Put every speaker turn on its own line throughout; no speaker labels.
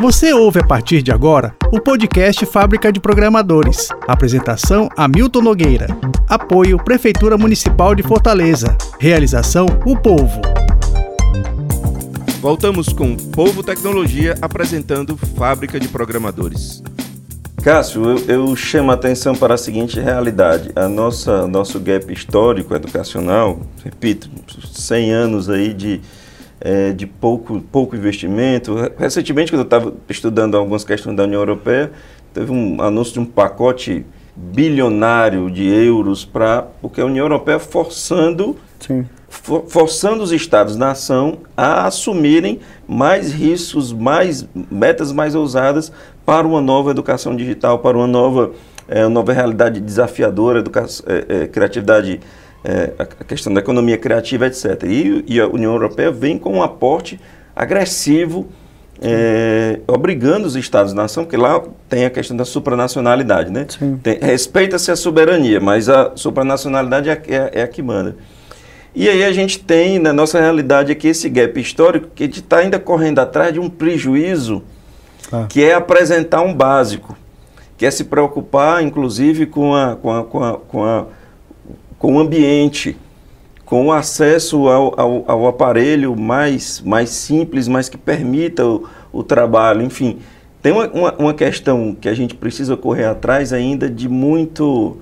Você ouve a partir de agora o podcast Fábrica de Programadores. Apresentação Hamilton Nogueira. Apoio Prefeitura Municipal de Fortaleza. Realização O Povo.
Voltamos com Povo Tecnologia apresentando Fábrica de Programadores.
Cássio, eu, eu, chamo a atenção para a seguinte realidade. A nossa nosso gap histórico educacional, repito, 100 anos aí de, é, de pouco, pouco investimento. Recentemente, quando eu estava estudando algumas questões da União Europeia, teve um anúncio de um pacote bilionário de euros para porque a União Europeia forçando for, forçando os estados-nação a assumirem mais riscos, mais metas mais ousadas para uma nova educação digital, para uma nova, é, nova realidade desafiadora, educação, é, é, criatividade, é, a questão da economia criativa, etc. E, e, a União Europeia vem com um aporte agressivo, é, obrigando os Estados-nação, porque lá tem a questão da supranacionalidade, né? Respeita-se a soberania, mas a supranacionalidade é, é, é a que manda. E aí a gente tem na nossa realidade aqui esse gap histórico que a gente está ainda correndo atrás de um prejuízo ah. que é apresentar um básico, que é se preocupar, inclusive, com, a, com, a, com, a, com, a, com o ambiente, com o acesso ao, ao, ao, aparelho mais, mais simples, mas que permita o, o trabalho, enfim. Tem uma, uma, uma, questão que a gente precisa correr atrás ainda de muito,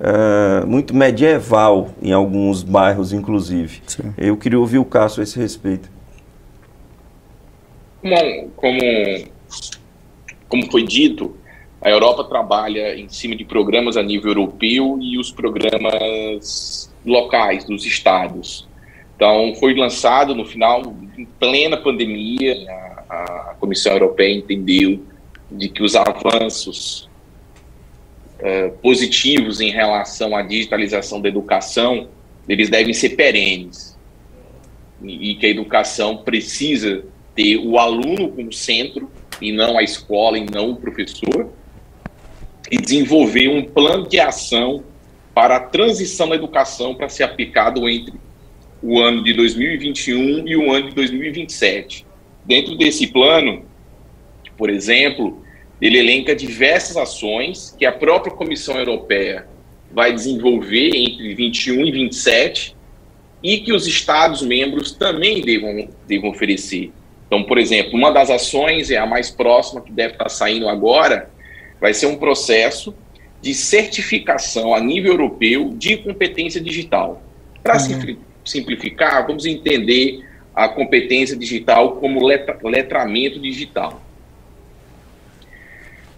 uh, muito medieval em alguns bairros, inclusive. Sim. Eu queria ouvir o Cássio a esse respeito.
Bom, como como foi dito, a Europa trabalha em cima de programas a nível europeu e os programas locais dos estados. Então, foi lançado no final, em plena pandemia, a, a Comissão Europeia entendeu de que os avanços uh, positivos em relação à digitalização da educação, eles devem ser perenes. E, e que a educação precisa ter o aluno como centro e não a escola e não o professor, e desenvolver um plano de ação para a transição da educação para ser aplicado entre o ano de 2021 e o ano de 2027. Dentro desse plano, por exemplo, ele elenca diversas ações que a própria Comissão Europeia vai desenvolver entre 21 e 27 e que os Estados membros também devam, devam oferecer. Então, por exemplo, uma das ações, é a mais próxima que deve estar saindo agora, vai ser um processo de certificação a nível europeu de competência digital. Para uhum. simplificar, vamos entender a competência digital como letra, letramento digital.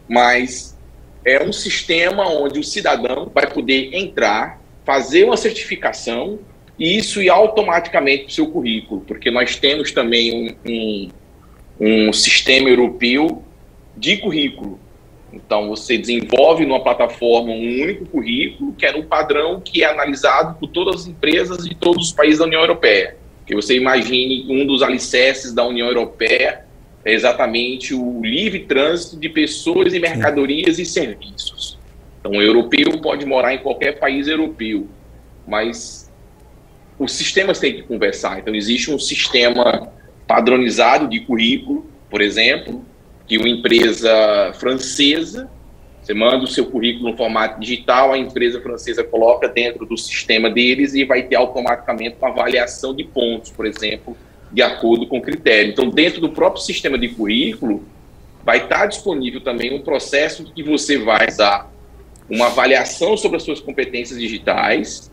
Mas é um sistema onde o cidadão vai poder entrar, fazer uma certificação e isso ir automaticamente para o seu currículo, porque nós temos também um, um, um sistema europeu de currículo. Então, você desenvolve numa plataforma um único currículo, que é um padrão que é analisado por todas as empresas de todos os países da União Europeia. Que você imagine um dos alicerces da União Europeia é exatamente o livre trânsito de pessoas e mercadorias e serviços. Então, o europeu pode morar em qualquer país europeu, mas os sistemas têm que conversar. Então, existe um sistema padronizado de currículo, por exemplo, que uma empresa francesa, você manda o seu currículo no formato digital, a empresa francesa coloca dentro do sistema deles e vai ter automaticamente uma avaliação de pontos, por exemplo, de acordo com o critério. Então, dentro do próprio sistema de currículo, vai estar disponível também um processo que você vai usar uma avaliação sobre as suas competências digitais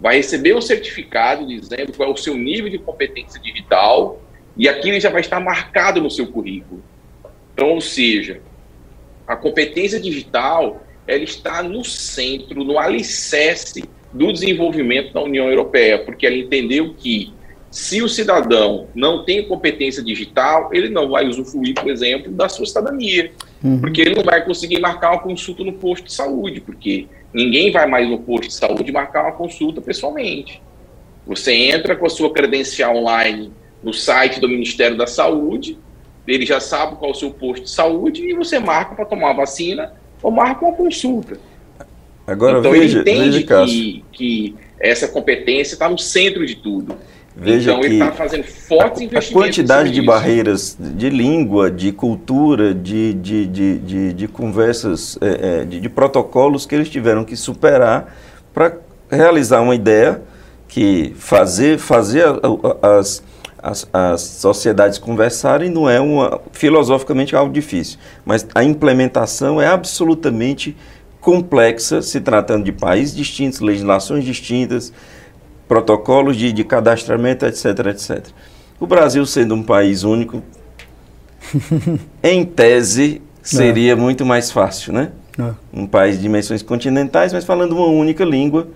vai receber um certificado dizendo qual é o seu nível de competência digital e aquilo já vai estar marcado no seu currículo. Então, ou seja, a competência digital ela está no centro, no alicerce do desenvolvimento da União Europeia, porque ela entendeu que se o cidadão não tem competência digital, ele não vai usufruir, por exemplo, da sua cidadania, uhum. porque ele não vai conseguir marcar uma consulta no posto de saúde, porque Ninguém vai mais no posto de saúde marcar uma consulta pessoalmente. Você entra com a sua credencial online no site do Ministério da Saúde, ele já sabe qual é o seu posto de saúde e você marca para tomar a vacina ou marca uma consulta.
Agora, então veja,
ele entende veja, que, que essa competência está no centro de tudo.
Veja
então
que
ele está fazendo fortes
a,
investimentos.
A quantidade de barreiras de língua, de cultura, de, de, de, de, de conversas, é, é, de, de protocolos que eles tiveram que superar para realizar uma ideia que fazer, fazer as, as, as sociedades conversarem não é uma, filosoficamente algo difícil, mas a implementação é absolutamente complexa, se tratando de países distintos, legislações distintas, protocolos de, de cadastramento, etc, etc. O Brasil sendo um país único, em tese, seria é. muito mais fácil, né? É. Um país de dimensões continentais, mas falando uma única língua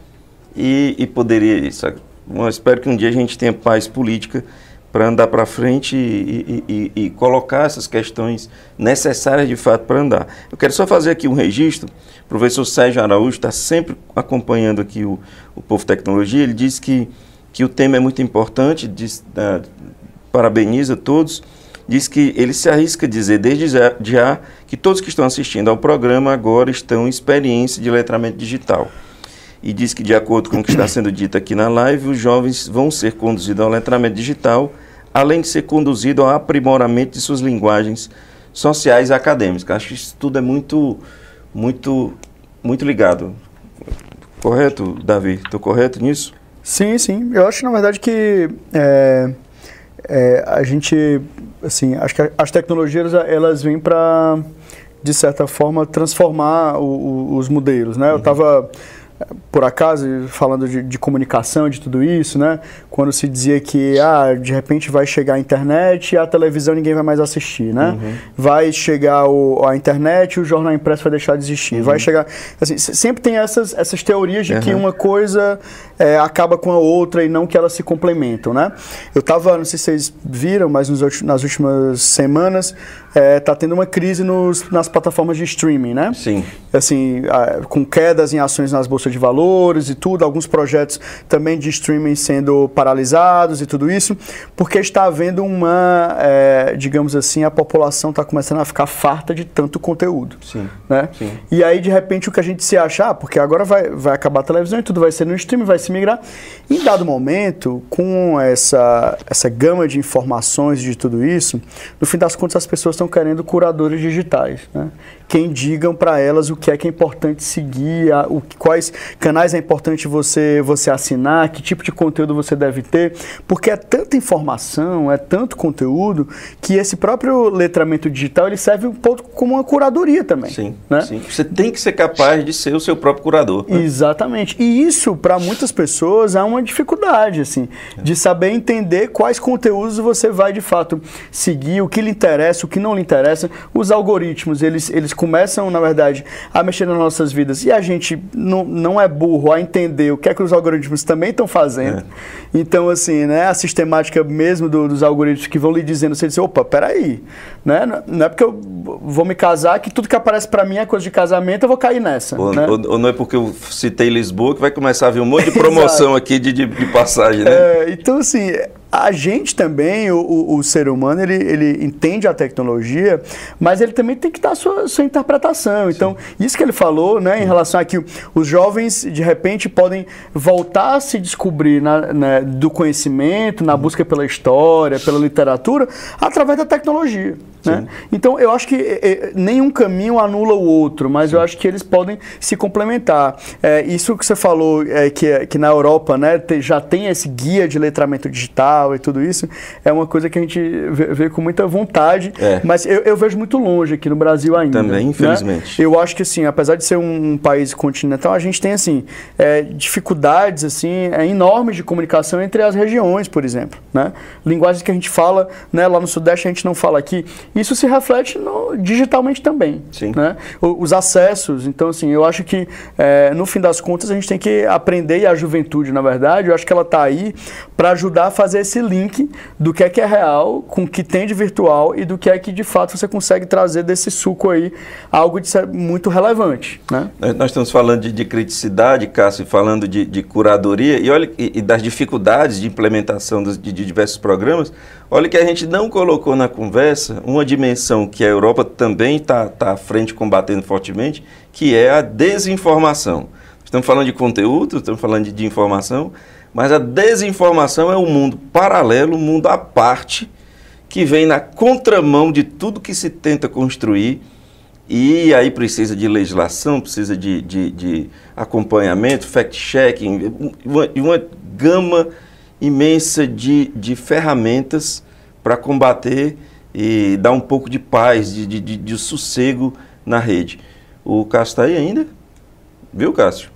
e, e poderia... Sabe? Bom, espero que um dia a gente tenha paz política para andar para frente e, e, e, e, colocar essas questões necessárias de fato para andar. Eu quero só fazer aqui um registro. O professor Sérgio Araújo está sempre acompanhando aqui o, o Povo Tecnologia. Ele diz que, que o tema é muito importante, diz, uh, parabeniza todos. Diz que ele se arrisca a dizer desde já que todos que estão assistindo ao programa agora estão em experiência de letramento digital e diz que, de acordo com o que está sendo dito aqui na live, os jovens vão ser conduzidos ao letramento digital, além de ser conduzidos ao aprimoramento de suas linguagens sociais e acadêmicas. Acho que isso tudo é muito, muito, muito ligado. Correto, Davi? Estou correto nisso?
Sim, sim. Eu acho, na verdade, que é, é, a gente, assim, acho que as tecnologias, elas vêm para, de certa forma, transformar o, o, os modelos, né? Uhum. Eu estava por acaso, falando de, de, comunicação, de tudo isso, né? Quando se dizia que, ah, de repente vai chegar a internet e a televisão ninguém vai mais assistir, né? Uhum. Vai chegar o, a internet e o jornal impresso vai deixar de existir. Uhum. Vai chegar... Assim, sempre tem essas, essas teorias de uhum. que uma coisa é, acaba com a outra e não que elas se complementam, né? Eu tava, não sei se vocês viram, mas nos, nas últimas semanas é, tá tendo uma crise nos, nas plataformas de streaming, né?
Sim.
Assim, com quedas em ações nas bolsas de valores e tudo, alguns projetos também de streaming sendo paralisados e tudo isso, porque está havendo uma, é, digamos assim, a população está começando a ficar farta de tanto conteúdo.
Sim.
Né?
Sim.
E aí, de repente, o que a gente se acha, ah, porque agora vai, vai acabar a televisão e tudo vai ser no streaming, vai se migrar. Em dado momento, com essa, essa gama de informações de tudo isso, no fim das contas, as pessoas estão querendo curadores digitais. Né? Quem digam para elas o que é que é importante seguir, a, o, quais canais é importante você, você assinar, que tipo de conteúdo você deve ter, porque é tanta informação, é tanto conteúdo, que esse próprio letramento digital ele serve um pouco como uma curadoria também.
Sim, né? sim. Você tem que ser capaz de ser o seu próprio curador.
Né? Exatamente. E isso, para muitas pessoas, é uma dificuldade, assim, é. de saber entender quais conteúdos você vai, de fato, seguir, o que lhe interessa, o que não lhe interessa. Os algoritmos, eles, eles começam, na verdade, a mexer nas nossas vidas e a gente não, não é burro a entender o que é que os algoritmos também estão fazendo. É. Então, assim, né, a sistemática mesmo do, dos algoritmos que vão lhe dizendo, você diz, opa, peraí, né? não é porque eu vou me casar que tudo que aparece para mim é coisa de casamento, eu vou cair nessa.
Ou,
né?
ou, ou, não é porque eu citei Lisboa que vai começar a vir um monte de promoção aqui de, de, de passagem, né?
É, então, assim, a gente também, o, o, o, ser humano, ele, ele entende a tecnologia, mas ele também tem que dar a sua, sua interpretação. Então, Sim. isso que ele falou, né, em relação a que os jovens, de repente, podem voltar a se descobrir na, na, do conhecimento, na busca pela história, pela literatura, através da tecnologia. Né? Então, eu acho que é, nenhum caminho anula o outro, mas Sim. eu acho que eles podem se complementar. É, isso que você falou, é, que, que na Europa né, já tem esse guia de letramento digital, e tudo isso, é uma coisa que a gente vê, vê com muita vontade, é. mas eu, eu, vejo muito longe aqui no Brasil ainda.
Também, né? infelizmente.
Né? Eu acho que, assim, apesar de ser um, um país continental, a gente tem, assim, é, dificuldades, assim, é, enormes de comunicação entre as regiões, por exemplo, né? Linguagens que a gente fala, né, lá no Sudeste a gente não fala aqui, isso se reflete no, digitalmente também,
Sim.
né? Os acessos, então, assim, eu acho que, é, no fim das contas, a gente tem que aprender, e a juventude, na verdade, eu acho que ela está aí para ajudar a fazer esse link do que é que é real com o que tem de virtual e do que é que de fato você consegue trazer desse suco aí algo de muito relevante. Né?
Nós estamos falando de, de criticidade, Cássio, falando de, de curadoria e, olha, e, e, das dificuldades de implementação dos, de, de diversos programas. Olha que a gente não colocou na conversa uma dimensão que a Europa também está tá à frente combatendo fortemente, que é a desinformação. Estamos falando de conteúdo, estamos falando de, de informação, Mas a desinformação é um mundo paralelo, um mundo à parte, que vem na contramão de tudo que se tenta construir. E aí precisa de legislação, precisa de, de, de acompanhamento, fact-checking, uma, uma gama imensa de, de ferramentas para combater e dar um pouco de paz, de, de, de sossego na rede. O Cássio está aí ainda? Viu, Cássio?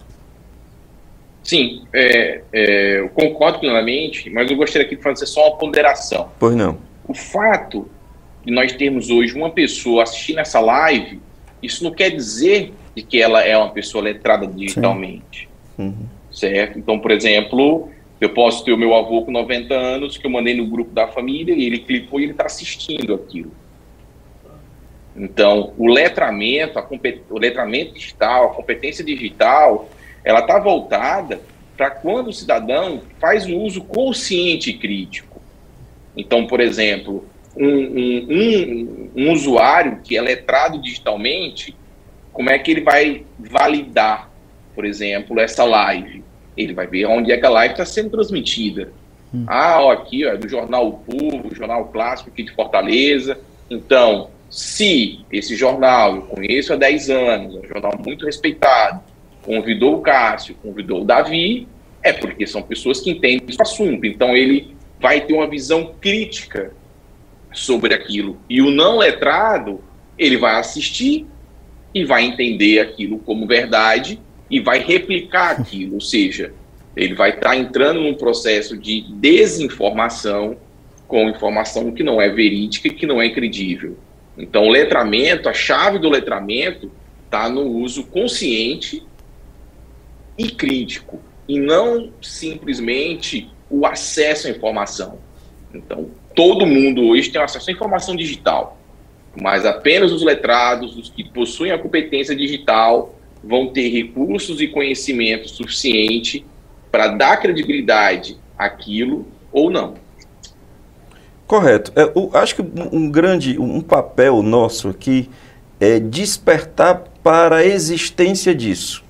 Sim, é, é, eu concordo plenamente, mas eu gostaria aqui de fazer só uma ponderação.
Pois não.
O fato de nós termos hoje uma pessoa assistindo essa live, isso não quer dizer de que ela é uma pessoa letrada digitalmente. Uhum. Certo? Então, por exemplo, eu posso ter o meu avô com 90 anos, que eu mandei no grupo da família, e ele clicou e ele está assistindo aquilo. Então, o letramento, a o letramento digital, a competência digital, ela está voltada para quando o cidadão faz um uso consciente e crítico. Então, por exemplo, um, um, um, um usuário que é letrado digitalmente, como é que ele vai validar, por exemplo, essa live? Ele vai ver onde é que a live está sendo transmitida. Hum. Ah, ó, aqui ó, é do Jornal o Povo, Jornal Clássico aqui de Fortaleza. Então, se esse jornal eu conheço há 10 anos, é um jornal muito respeitado, convidou o Cássio, convidou o Davi, é porque são pessoas que entendem o assunto. Então, ele vai ter uma visão crítica sobre aquilo. E o não letrado, ele vai assistir e vai entender aquilo como verdade e vai replicar aquilo, ou seja, ele vai estar tá entrando num processo de desinformação com informação que não é verídica e que não é credível. Então, o letramento, a chave do letramento está no uso consciente e crítico, e não simplesmente o acesso à informação. Então, todo mundo hoje tem acesso à informação digital, mas apenas os letrados, os que possuem a competência digital, vão ter recursos e conhecimento suficiente para dar credibilidade àquilo ou não.
Correto. É, eu acho que um grande um papel nosso aqui é despertar para a existência disso.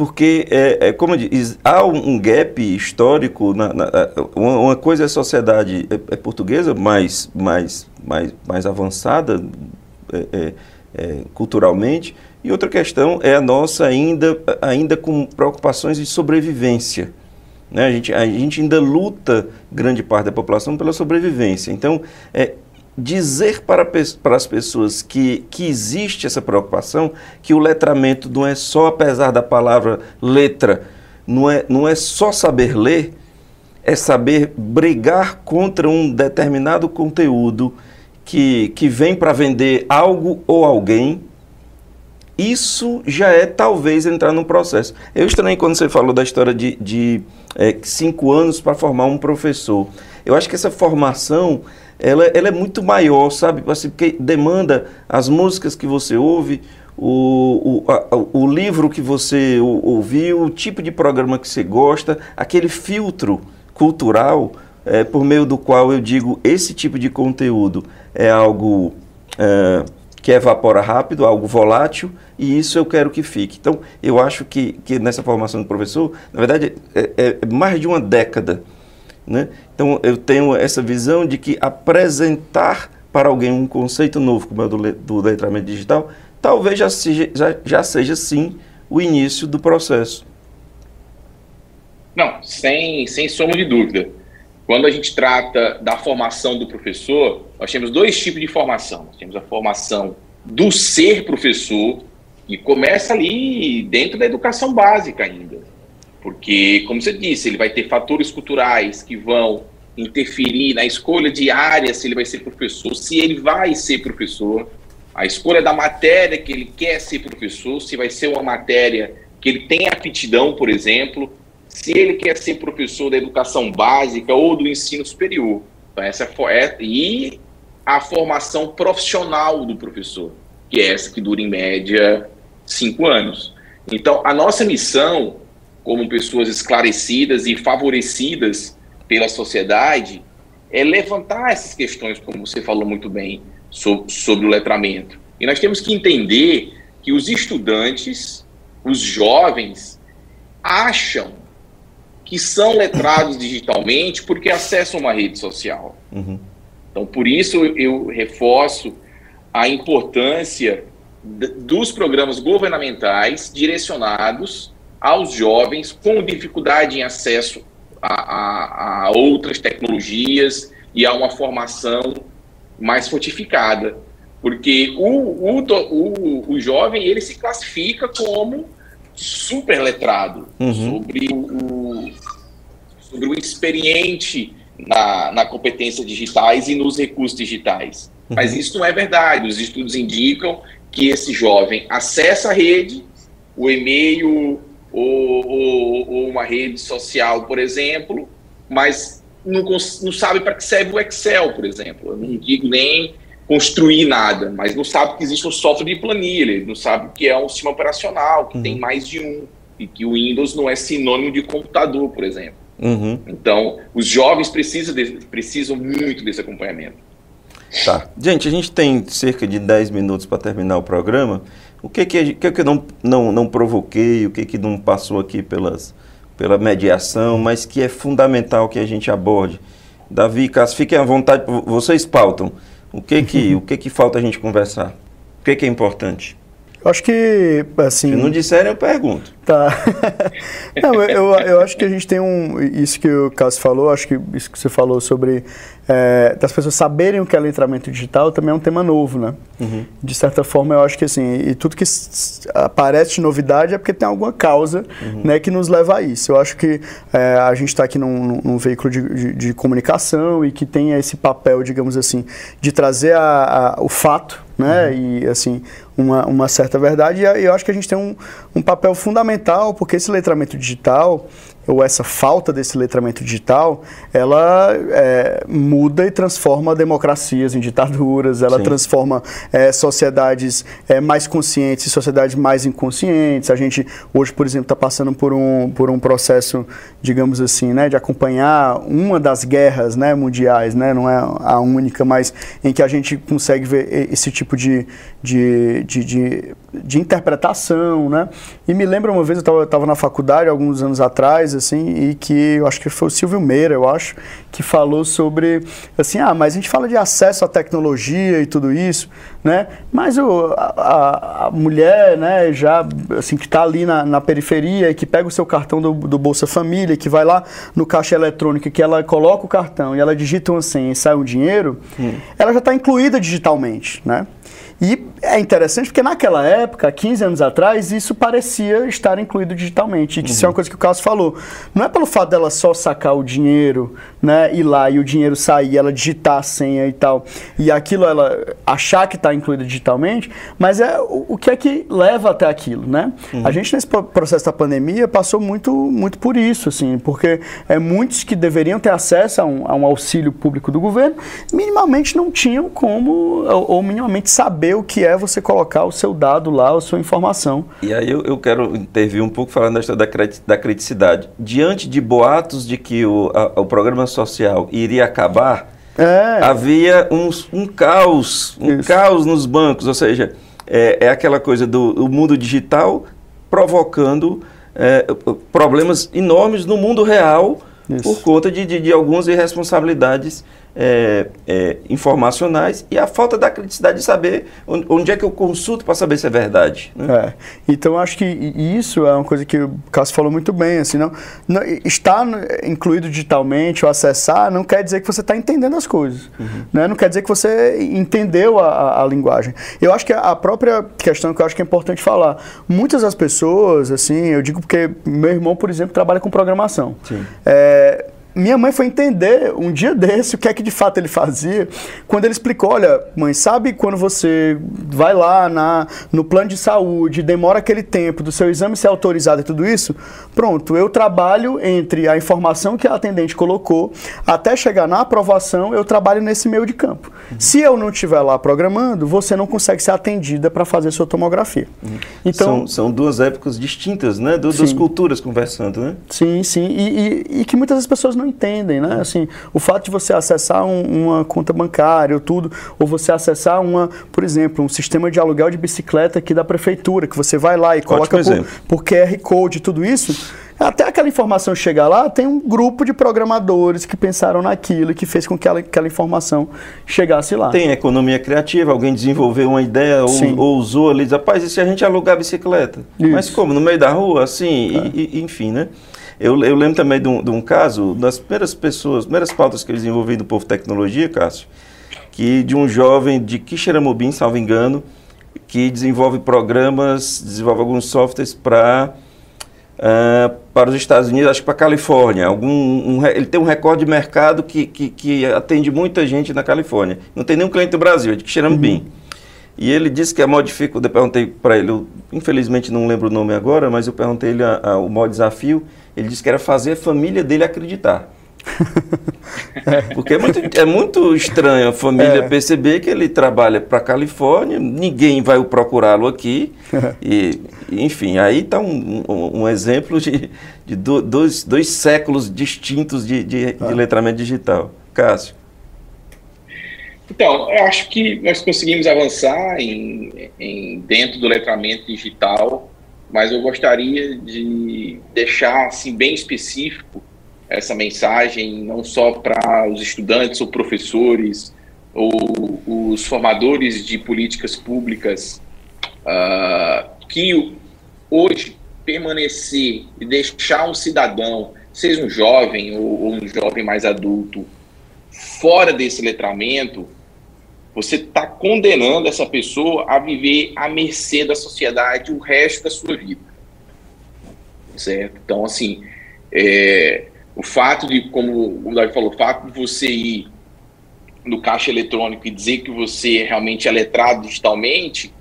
Porque, é, é como diz, há um gap histórico, na, na uma, coisa é a sociedade é, é, portuguesa mais, mais, mais, mais avançada, é é, culturalmente, e outra questão é a nossa ainda, ainda com preocupações de sobrevivência. Né? A, gente, a gente ainda luta, grande parte da população, pela sobrevivência. Então, é, dizer para, para as pessoas que, que existe essa preocupação, que o letramento não é só, apesar da palavra letra, não é, não é só saber ler, é saber brigar contra um determinado conteúdo que, que vem para vender algo ou alguém, isso já é talvez entrar no processo. Eu estranhei quando você falou da história de, de é, cinco anos para formar um professor. Eu acho que essa formação ela, ela é muito maior, sabe? Assim, porque demanda as músicas que você ouve, o, o, a, o livro que você ouviu, o tipo de programa que você gosta, aquele filtro cultural é, por meio do qual eu digo esse tipo de conteúdo é algo é, que evapora rápido, algo volátil, e isso eu quero que fique. Então, eu acho que, que nessa formação do professor, na verdade, é, é, é mais de uma década. Né? Então, eu tenho essa visão de que apresentar para alguém um conceito novo, como é o do, do letramento digital, talvez já seja, já, já seja sim o início do processo.
Não, sem, sem sombra de dúvida. Quando a gente trata da formação do professor, nós temos dois tipos de formação. Nós temos a formação do ser professor, que começa ali dentro da educação básica ainda. Porque, como você disse, ele vai ter fatores culturais que vão interferir na escolha de área, se ele vai ser professor, se ele vai ser professor, a escolha da matéria que ele quer ser professor, se vai ser uma matéria que ele tem aptidão, por exemplo, se ele quer ser professor da educação básica ou do ensino superior. Então, essa é, e a formação profissional do professor, que é essa que dura em média cinco anos. Então, a nossa missão, como pessoas esclarecidas e favorecidas pela sociedade, é levantar essas questões, como você falou muito bem, sobre, sobre o letramento. E nós temos que entender que os estudantes, os jovens, acham que são letrados digitalmente porque acessam uma rede social. Uhum. Então, por isso eu reforço a importância dos programas governamentais direcionados aos jovens com dificuldade em acesso a, a, a outras tecnologias e a uma formação mais fortificada. Porque o, o, o, o jovem ele se classifica como super letrado uhum. sobre, o, sobre o experiente na, na competência digitais e nos recursos digitais. Uhum. Mas isso não é verdade. Os estudos indicam que esse jovem acessa a rede, o e-mail ou, ou, ou uma rede social, por exemplo, mas não, não sabe para que serve o Excel, por exemplo. Eu não digo nem construir nada, mas não sabe que existe um software de planilha, ele não sabe que é um sistema operacional, que uhum. tem mais de um, e que o Windows não é sinônimo de computador, por exemplo. Uhum. Então, os jovens precisam, de, precisam muito desse acompanhamento.
Tá. Gente, a gente tem cerca de 10 minutos para terminar o programa. O que que, que, que eu não, não, não provoquei, o que, que não passou aqui pelas, pela mediação, mas que é fundamental que a gente aborde? Davi, Cássio, fiquem à vontade, vocês pautam. O que que, o que que falta a gente conversar? O que que é importante?
Eu acho que, assim...
Se não disserem, eu pergunto.
Tá. não, eu, eu acho que a gente tem um... Isso que o Cássio falou, acho que isso que você falou sobre é, das pessoas saberem o que é letramento digital também é um tema novo, né? Uhum. De certa forma, eu acho que assim, e tudo que aparece de novidade é porque tem alguma causa uhum. né, que nos leva a isso. Eu acho que é, a gente está aqui num, num veículo de, de, de, comunicação e que tem esse papel, digamos assim, de trazer a, a, o fato, né? Uhum. E assim, uma, uma certa verdade. E eu acho que a gente tem um, um papel fundamental, porque esse letramento digital ou essa falta desse letramento digital, ela é, muda e transforma democracias em ditaduras, ela Sim. transforma é, sociedades é, mais conscientes e sociedades mais inconscientes. A gente hoje, por exemplo, está passando por um, por um processo, digamos assim, né, de acompanhar uma das guerras né, mundiais, né, não é a única, mas em que a gente consegue ver esse tipo de, de, de, de, de interpretação. Né? E me lembra uma vez, eu estava na faculdade alguns anos atrás, assim, e que eu acho que foi o Silvio Meira, eu acho, que falou sobre, assim, ah, mas a gente fala de acesso à tecnologia e tudo isso, né? Mas o, a, a mulher, né, já, assim, que está ali na, na periferia e que pega o seu cartão do, do Bolsa Família, que vai lá no caixa eletrônico, que ela coloca o cartão e ela digita uma senha e sai o dinheiro, hum. ela já está incluída digitalmente, né? É interessante porque naquela época, 15 anos atrás, isso parecia estar incluído digitalmente. E que uhum. isso é uma coisa que o Carlos falou. Não é pelo fato dela só sacar o dinheiro, né, ir lá e o dinheiro sair, ela digitar a senha e tal, e aquilo ela achar que está incluído digitalmente, mas é o, o, que é que leva até aquilo, né? Uhum. A gente nesse processo da pandemia passou muito, muito por isso, assim, porque é muitos que deveriam ter acesso a um, a um auxílio público do governo, minimamente não tinham como, ou, ou minimamente saber o que é você colocar o seu dado lá, a sua informação.
E aí eu, eu quero intervir um pouco falando da história da criticidade. Diante de boatos de que o, a, o programa social iria acabar, é. havia um, um caos, um Isso. caos nos bancos, ou seja, é, é aquela coisa do mundo digital provocando é, problemas enormes no mundo real Isso. por conta de, de, de algumas irresponsabilidades é, é, informacionais e a falta da criticidade de saber onde, onde é que eu consulto para saber se é verdade.
Né? É. Então, acho que isso é uma coisa que o Cássio falou muito bem. Assim, não, não, estar incluído digitalmente ou acessar não quer dizer que você está entendendo as coisas. Uhum. Né? Não quer dizer que você entendeu a, a, a, linguagem. Eu acho que a própria questão que eu acho que é importante falar, muitas das pessoas, assim, eu digo porque meu irmão, por exemplo, trabalha com programação. Sim. É, minha mãe foi entender um dia desse o que é que de fato ele fazia, quando ele explicou: olha, mãe, sabe quando você vai lá na, no plano de saúde, demora aquele tempo do seu exame ser autorizado e tudo isso? Pronto, eu trabalho entre a informação que a atendente colocou até chegar na aprovação, eu trabalho nesse meio de campo. Uhum. Se eu não estiver lá programando, você não consegue ser atendida para fazer sua tomografia.
Uhum. Então, são, são, duas épocas distintas, né? Du, duas culturas conversando, né?
Sim, sim. E, e, e que muitas pessoas não entendem, né? Assim, o fato de você acessar um, uma conta bancária ou tudo, ou você acessar uma, por exemplo, um sistema de aluguel de bicicleta aqui da prefeitura, que você vai lá e coloca por, por, QR Code tudo isso, até aquela informação chegar lá, tem um grupo de programadores que pensaram naquilo e que fez com que aquela, aquela informação chegasse lá.
Tem economia criativa, alguém desenvolveu uma ideia ou, ou, usou ali, diz, rapaz, e se a gente alugar bicicleta? Isso. Mas como? No meio da rua? Assim, é. e, e, enfim, né? Eu, eu lembro também de um, de um, caso, das primeiras pessoas, primeiras pautas que eu desenvolvi do Povo Tecnologia, Cássio, que de um jovem de Quixeramobim, salvo engano, que desenvolve programas, desenvolve alguns softwares para uh, para os Estados Unidos, acho que para a Califórnia. Algum, um, ele tem um recorde de mercado que, que, que, atende muita gente na Califórnia. Não tem nenhum cliente do Brasil, é de Quixeramobim. Uhum. E ele disse que a maior dificuldade, eu perguntei para ele, eu, infelizmente não lembro o nome agora, mas eu perguntei ele a, a, o maior desafio, ele disse que era fazer a família dele acreditar. Porque é muito, é muito estranho a família é. perceber que ele trabalha para a Califórnia, ninguém vai procurá-lo aqui. e, enfim, aí está um, um, um, exemplo de, de dois, dois séculos distintos de, de, ah. de letramento digital. Cássio.
Então, eu acho que nós conseguimos avançar em, em, dentro do letramento digital, mas eu gostaria de deixar assim bem específico essa mensagem não só para os estudantes ou professores ou os formadores de políticas públicas uh, que hoje permanecer e deixar um cidadão, seja um jovem ou, ou um jovem mais adulto, fora desse letramento, você está condenando essa pessoa a viver à mercê da sociedade o resto da sua vida. Certo? Então, assim, é, o fato de, como o Davi falou, o fato de você ir no caixa eletrônico e dizer que você realmente é letrado digitalmente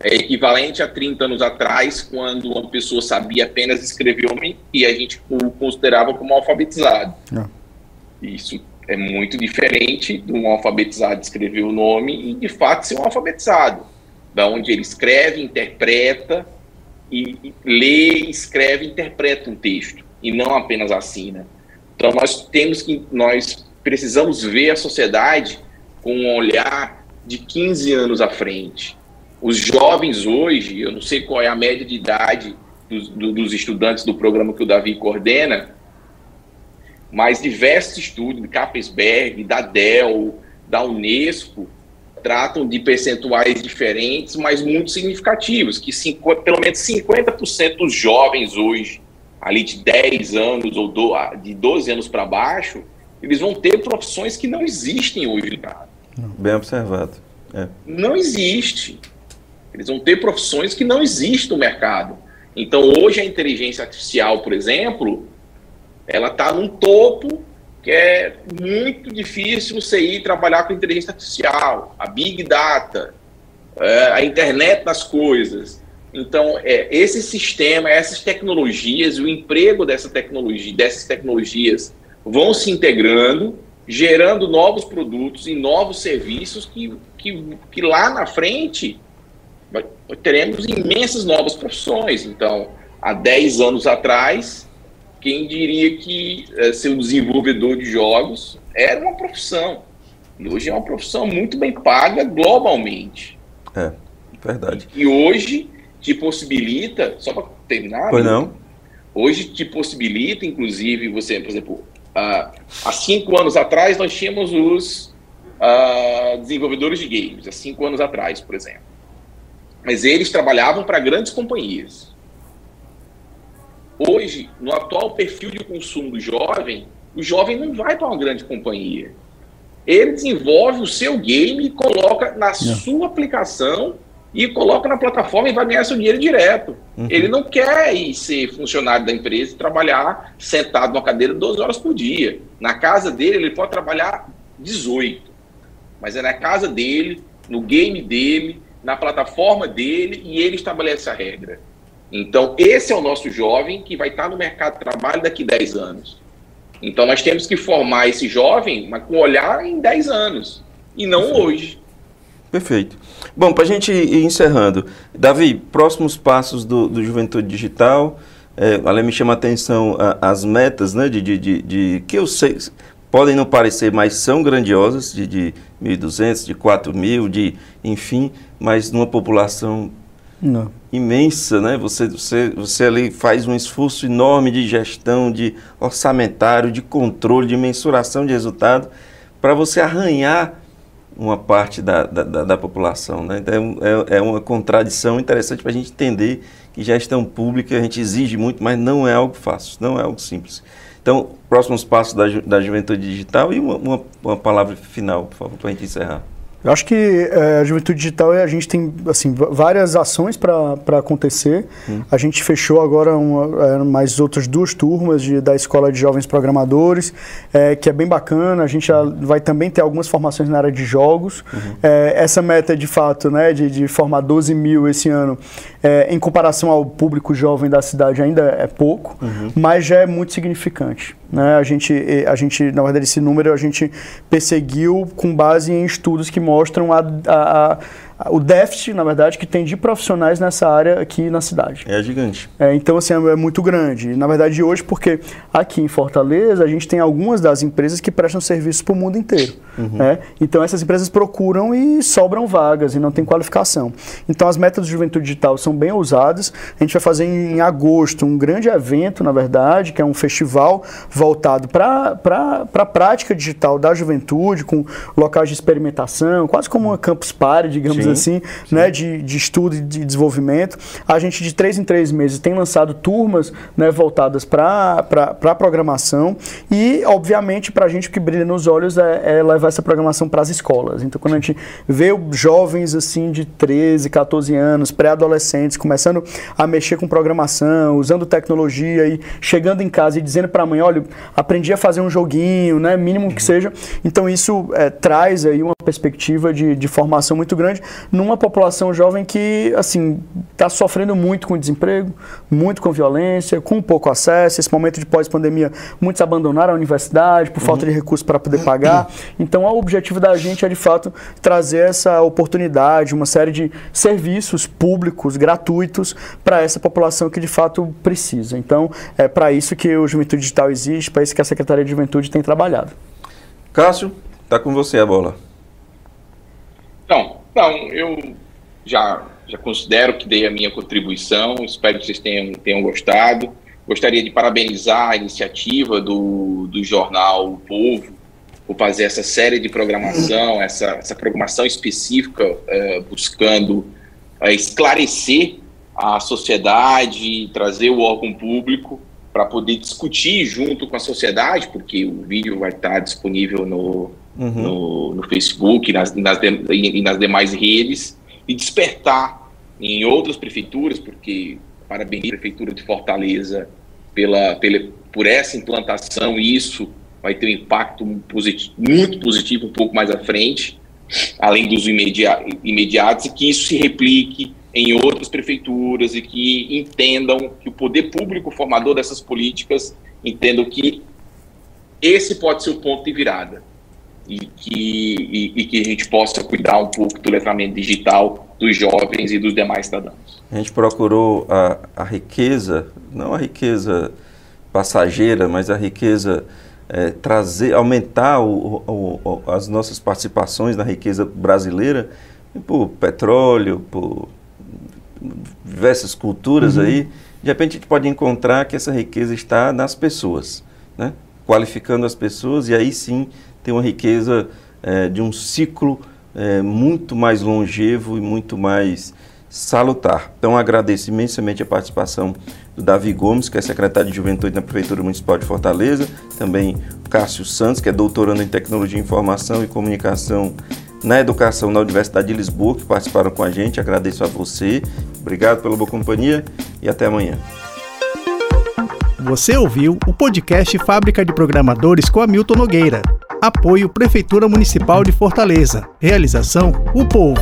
é equivalente a 30 anos atrás, quando uma pessoa sabia apenas escrever nome e a gente o considerava como alfabetizado. É. Isso é muito diferente de um alfabetizado escrever o nome e, de fato, ser um alfabetizado, da onde ele escreve, interpreta, e, lê, escreve, interpreta um texto, e não apenas assina. Então nós temos que nós precisamos ver a sociedade com um olhar de 15 anos à frente. Os jovens hoje, eu não sei qual é a média de idade dos, dos estudantes do programa que o Davi coordena, mas diversos estudos de Capesberg, da Dell, da Unesco, tratam de percentuais diferentes, mas muito significativos, que cinco, pelo menos 50% dos jovens hoje ali de 10 anos ou do, de 12 anos para baixo, eles vão ter profissões que não existem hoje, cara.
Bem observado. É.
Não existe. Eles vão ter profissões que não existem no mercado. Então, hoje a inteligência artificial, por exemplo, ela está num topo que é muito difícil você ir trabalhar com inteligência artificial, a big data, é, a internet das coisas. Então, é, esse sistema, essas tecnologias, o emprego dessa tecnologia, dessas tecnologias vão se integrando, gerando novos produtos e novos serviços que, que, que lá na frente teremos imensas novas profissões. Então, há 10 anos atrás, quem diria que é, ser um desenvolvedor de jogos era uma profissão. E hoje é uma profissão muito bem paga globalmente.
É, verdade.
E, e hoje te possibilita, só para terminar,
pois não.
hoje te possibilita, inclusive, você, por exemplo, uh, há cinco anos atrás nós tínhamos os uh, desenvolvedores de games, há cinco anos atrás, por exemplo. Mas eles trabalhavam para grandes companhias. Hoje, no atual perfil de consumo do jovem, o jovem não vai para uma grande companhia. Ele desenvolve o seu game e coloca na não. sua aplicação e coloca na plataforma e vai ganhar seu dinheiro direto. Uhum. Ele não quer ir ser funcionário da empresa e trabalhar sentado numa cadeira 12 horas por dia. Na casa dele, ele pode trabalhar 18. Mas é na casa dele, no game dele, na plataforma dele e ele estabelece a regra. Então, esse é o nosso jovem que vai estar no mercado de trabalho daqui a 10 anos. Então, nós temos que formar esse jovem mas com olhar em 10 anos e não hoje.
Perfeito. Bom, para a gente ir encerrando, Davi, próximos passos do, do Juventude Digital. É, além me chama a atenção a, as metas, né, de, de, de, de, que eu sei, podem não parecer, mas são grandiosas, de, de 1.200, de 4.000, de, enfim, mas numa população Não. imensa, né? Você, você, você ali faz um esforço enorme de gestão, de orçamentário, de controle, de mensuração de resultado, para você arranhar uma parte da, da, da, população. Né? Então, é, é uma contradição interessante para a gente entender que gestão pública a gente exige muito, mas não é algo fácil, não é algo simples. Então, próximos passos da, da juventude digital e uma, uma, uma palavra final, por favor, para a gente encerrar.
Eu acho que é, a Juventude Digital, a gente tem assim, várias ações para acontecer. Hum. A gente fechou agora uma, é, mais outras duas turmas de, da Escola de Jovens Programadores, é, que é bem bacana. A gente vai também ter algumas formações na área de jogos. Uhum. É, essa meta, de fato, né, de, de formar 12 mil esse ano, é, em comparação ao público jovem da cidade, ainda é pouco, uhum. mas já é muito significante. Né? A, gente, a gente, na verdade, esse número a gente perseguiu com base em estudos que mostram a, a, o déficit, na verdade, que tem de profissionais nessa área aqui na cidade.
É gigante.
É, então, assim, é muito grande. Na verdade, hoje, porque aqui em Fortaleza, a gente tem algumas das empresas que prestam serviço para o mundo inteiro. Uhum. Né? Então, essas empresas procuram e sobram vagas e não tem qualificação. Então, as metas do Juventude Digital são bem ousadas. A gente vai fazer em agosto um grande evento, na verdade, que é um festival voltado para a prática digital da juventude, com locais de experimentação, quase como uma campus party, digamos sim, assim, sim. Né, de, de estudo e de desenvolvimento. A gente, de três em três meses, tem lançado turmas né, voltadas para a programação e, obviamente, para a gente o que brilha nos olhos é, é levar essa programação para as escolas. Então, quando a gente vê jovens assim de 13, 14 anos, pré-adolescentes, começando a mexer com programação, usando tecnologia e chegando em casa e dizendo para a mãe, olha, aprendi a fazer um joguinho, né, mínimo que seja. Então, isso é, traz aí uma perspectiva de, de formação muito grande numa população jovem que, assim, está sofrendo muito com desemprego, muito com violência, com pouco acesso. Esse momento de pós-pandemia, muitos abandonaram a universidade por uhum. falta de recursos para poder pagar. Então, o objetivo da gente é, de fato, trazer essa oportunidade, uma série de serviços públicos, gratuitos, para essa população que, de fato, precisa. Então, é para isso que o Juventude Digital existe, para isso que a Secretaria de Juventude tem trabalhado.
Cássio, está com você a bola.
Então, não, eu já, já considero que dei a minha contribuição, espero que vocês tenham, tenham gostado. Gostaria de parabenizar a iniciativa do, do jornal O Povo por fazer essa série de programação, essa, essa programação específica, uh, buscando uh, esclarecer a sociedade, trazer o órgão público para poder discutir junto com a sociedade, porque o vídeo vai estar disponível no, uhum. no, no, Facebook nas, nas de, e nas demais redes, e despertar em outras prefeituras, porque parabéns à Prefeitura de Fortaleza pela, pela, por essa implantação, e isso vai ter um impacto positivo, muito positivo um pouco mais à frente, além dos imediatos, imediatos, e que isso se replique em outras prefeituras e que entendam que o poder público formador dessas políticas entendam que esse pode ser o ponto de virada e que, e, e, que a gente possa cuidar um pouco do letramento digital dos jovens e dos demais cidadãos.
A gente procurou a, a riqueza, não a riqueza passageira, mas a riqueza é, trazer, aumentar o, o, o, as nossas participações na riqueza brasileira por petróleo, por diversas culturas uhum. aí. De repente a gente pode encontrar que essa riqueza está nas pessoas, né? qualificando as pessoas e aí sim tem uma riqueza é, de um ciclo é, muito mais longevo e muito mais salutar. Então agradeço imensamente a participação do Davi Gomes, que é secretário de Juventude na Prefeitura Municipal de Fortaleza, também o Cássio Santos, que é doutorando em Tecnologia, Informação e Comunicação na Educação na Universidade de Lisboa, que participaram com a gente. Agradeço a você, obrigado pela boa companhia e até amanhã.
Você ouviu o podcast Fábrica de Programadores com Hamilton Nogueira. Apoio Prefeitura Municipal de Fortaleza. Realização O Povo.